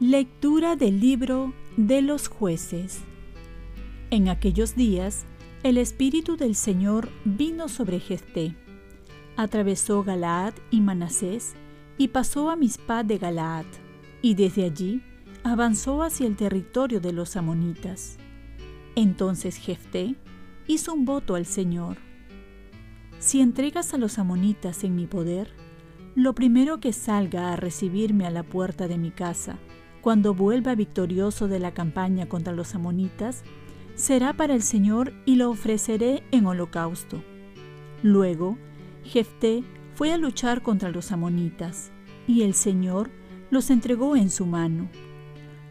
Lectura del libro de los jueces. En aquellos días, el Espíritu del Señor vino sobre Jefté. Atravesó Galaad y Manasés y pasó a Mispá de Galaad, y desde allí avanzó hacia el territorio de los amonitas. Entonces Jefté hizo un voto al Señor. Si entregas a los amonitas en mi poder, lo primero que salga a recibirme a la puerta de mi casa, cuando vuelva victorioso de la campaña contra los amonitas, será para el Señor y lo ofreceré en holocausto. Luego, Jefté fue a luchar contra los amonitas, y el Señor los entregó en su mano.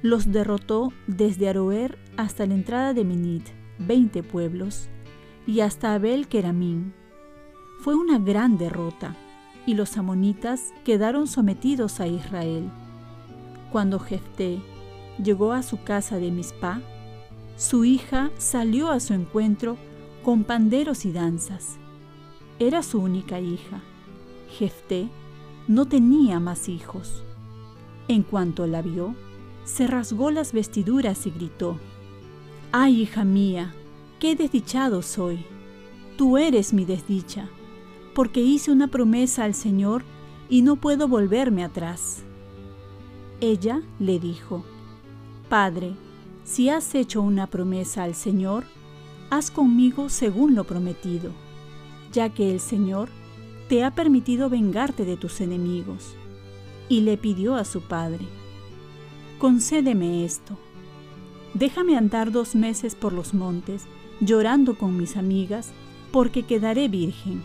Los derrotó desde Aroer hasta la entrada de Minit, veinte pueblos, y hasta Abel Keramín. Fue una gran derrota, y los amonitas quedaron sometidos a Israel. Cuando Jefté llegó a su casa de Mizpah, su hija salió a su encuentro con panderos y danzas. Era su única hija. Jefté no tenía más hijos. En cuanto la vio, se rasgó las vestiduras y gritó, ¡Ay, hija mía! ¡Qué desdichado soy! Tú eres mi desdicha, porque hice una promesa al Señor y no puedo volverme atrás. Ella le dijo, Padre, si has hecho una promesa al Señor, haz conmigo según lo prometido, ya que el Señor te ha permitido vengarte de tus enemigos. Y le pidió a su padre, concédeme esto. Déjame andar dos meses por los montes, llorando con mis amigas, porque quedaré virgen.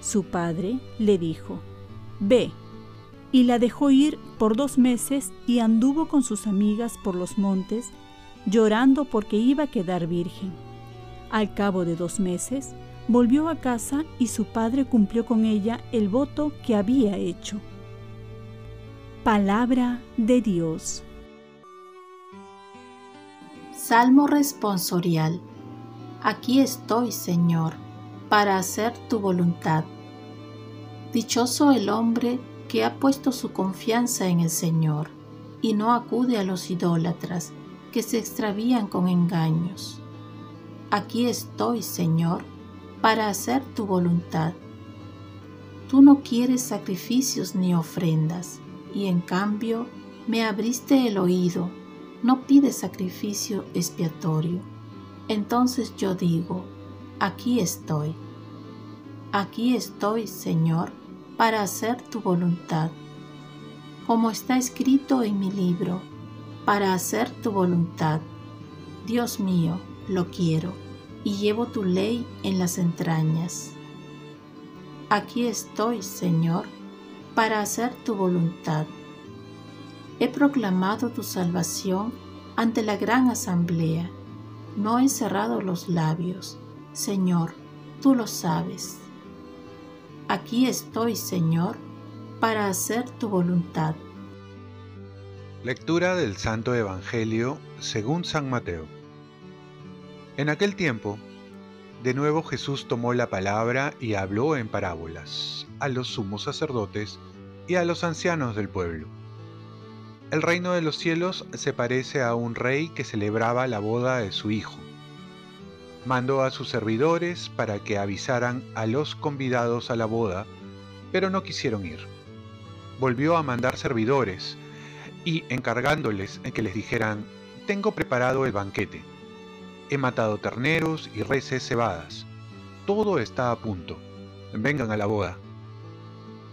Su padre le dijo, Ve, y la dejó ir por dos meses y anduvo con sus amigas por los montes, llorando porque iba a quedar virgen. Al cabo de dos meses, volvió a casa y su padre cumplió con ella el voto que había hecho. Palabra de Dios. Salmo responsorial. Aquí estoy, Señor, para hacer tu voluntad. Dichoso el hombre que ha puesto su confianza en el Señor y no acude a los idólatras que se extravían con engaños. Aquí estoy, Señor, para hacer tu voluntad. Tú no quieres sacrificios ni ofrendas, y en cambio me abriste el oído, no pides sacrificio expiatorio. Entonces yo digo, aquí estoy. Aquí estoy, Señor, para hacer tu voluntad, como está escrito en mi libro, para hacer tu voluntad. Dios mío, lo quiero, y llevo tu ley en las entrañas. Aquí estoy, Señor, para hacer tu voluntad. He proclamado tu salvación ante la gran asamblea. No he cerrado los labios. Señor, tú lo sabes. Aquí estoy, Señor, para hacer tu voluntad. Lectura del Santo Evangelio según San Mateo. En aquel tiempo, de nuevo Jesús tomó la palabra y habló en parábolas a los sumos sacerdotes y a los ancianos del pueblo. El reino de los cielos se parece a un rey que celebraba la boda de su hijo mandó a sus servidores para que avisaran a los convidados a la boda, pero no quisieron ir. Volvió a mandar servidores y encargándoles que les dijeran, tengo preparado el banquete. He matado terneros y reses cebadas. Todo está a punto. Vengan a la boda.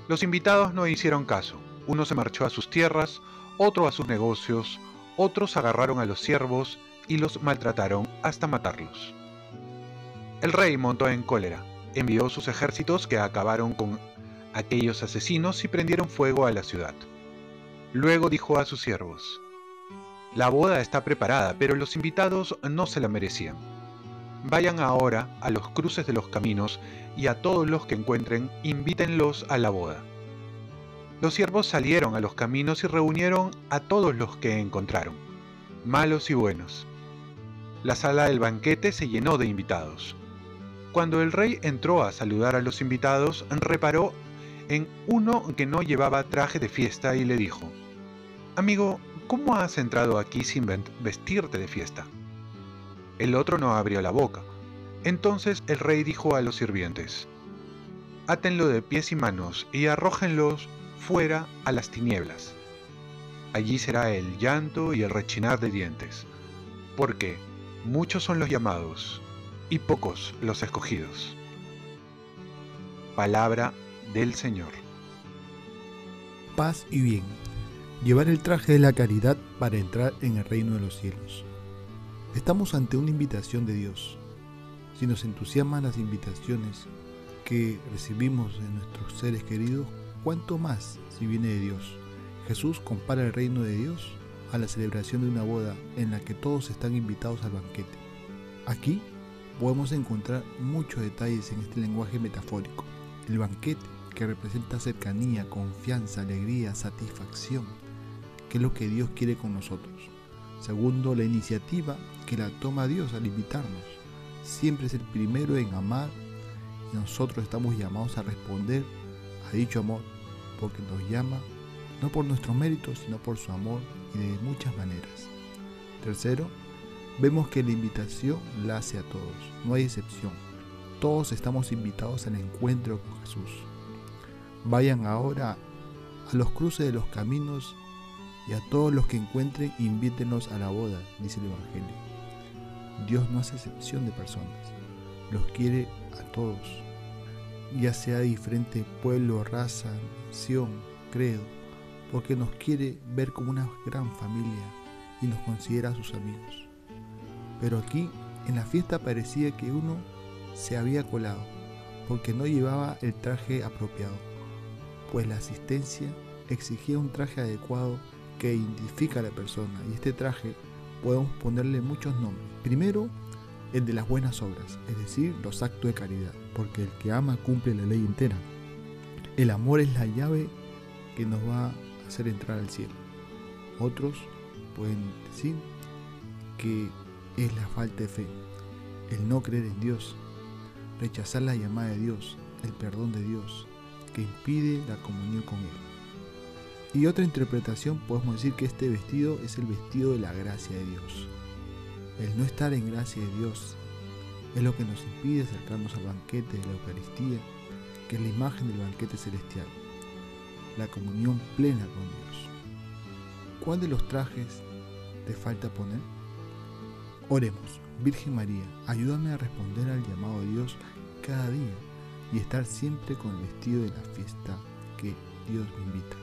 Los invitados no hicieron caso. Uno se marchó a sus tierras, otro a sus negocios, otros agarraron a los siervos y los maltrataron hasta matarlos. El rey montó en cólera, envió sus ejércitos que acabaron con aquellos asesinos y prendieron fuego a la ciudad. Luego dijo a sus siervos, La boda está preparada, pero los invitados no se la merecían. Vayan ahora a los cruces de los caminos y a todos los que encuentren, invítenlos a la boda. Los siervos salieron a los caminos y reunieron a todos los que encontraron. malos y buenos. La sala del banquete se llenó de invitados. Cuando el rey entró a saludar a los invitados, reparó en uno que no llevaba traje de fiesta y le dijo, Amigo, ¿cómo has entrado aquí sin vestirte de fiesta? El otro no abrió la boca. Entonces el rey dijo a los sirvientes, Átenlo de pies y manos y arrójenlos fuera a las tinieblas. Allí será el llanto y el rechinar de dientes, porque muchos son los llamados y pocos los escogidos. Palabra del Señor. Paz y bien. Llevar el traje de la caridad para entrar en el reino de los cielos. Estamos ante una invitación de Dios. Si nos entusiasman las invitaciones que recibimos de nuestros seres queridos, ¿cuánto más si viene de Dios? Jesús compara el reino de Dios a la celebración de una boda en la que todos están invitados al banquete. Aquí podemos encontrar muchos detalles en este lenguaje metafórico. El banquete, que representa cercanía, confianza, alegría, satisfacción, que es lo que Dios quiere con nosotros. Segundo, la iniciativa que la toma Dios al invitarnos. Siempre es el primero en amar y nosotros estamos llamados a responder a dicho amor porque nos llama no por nuestros méritos, sino por su amor y de muchas maneras. Tercero, vemos que la invitación la hace a todos, no hay excepción. Todos estamos invitados al encuentro con Jesús. Vayan ahora a los cruces de los caminos y a todos los que encuentren, invítenos a la boda, dice el Evangelio. Dios no hace excepción de personas, los quiere a todos, ya sea de diferente pueblo, raza, nación, credo, porque nos quiere ver como una gran familia y nos considera sus amigos. Pero aquí, en la fiesta parecía que uno se había colado, porque no llevaba el traje apropiado, pues la asistencia exigía un traje adecuado que identifica a la persona, y este traje podemos ponerle muchos nombres. Primero, el de las buenas obras, es decir, los actos de caridad, porque el que ama cumple la ley entera. El amor es la llave que nos va a hacer entrar al cielo. Otros pueden decir que es la falta de fe, el no creer en Dios, rechazar la llamada de Dios, el perdón de Dios, que impide la comunión con Él. Y otra interpretación podemos decir que este vestido es el vestido de la gracia de Dios. El no estar en gracia de Dios es lo que nos impide acercarnos al banquete de la Eucaristía, que es la imagen del banquete celestial, la comunión plena con Dios. ¿Cuál de los trajes te falta poner? Oremos, Virgen María, ayúdame a responder al llamado de Dios cada día y estar siempre con el vestido de la fiesta que Dios me invita.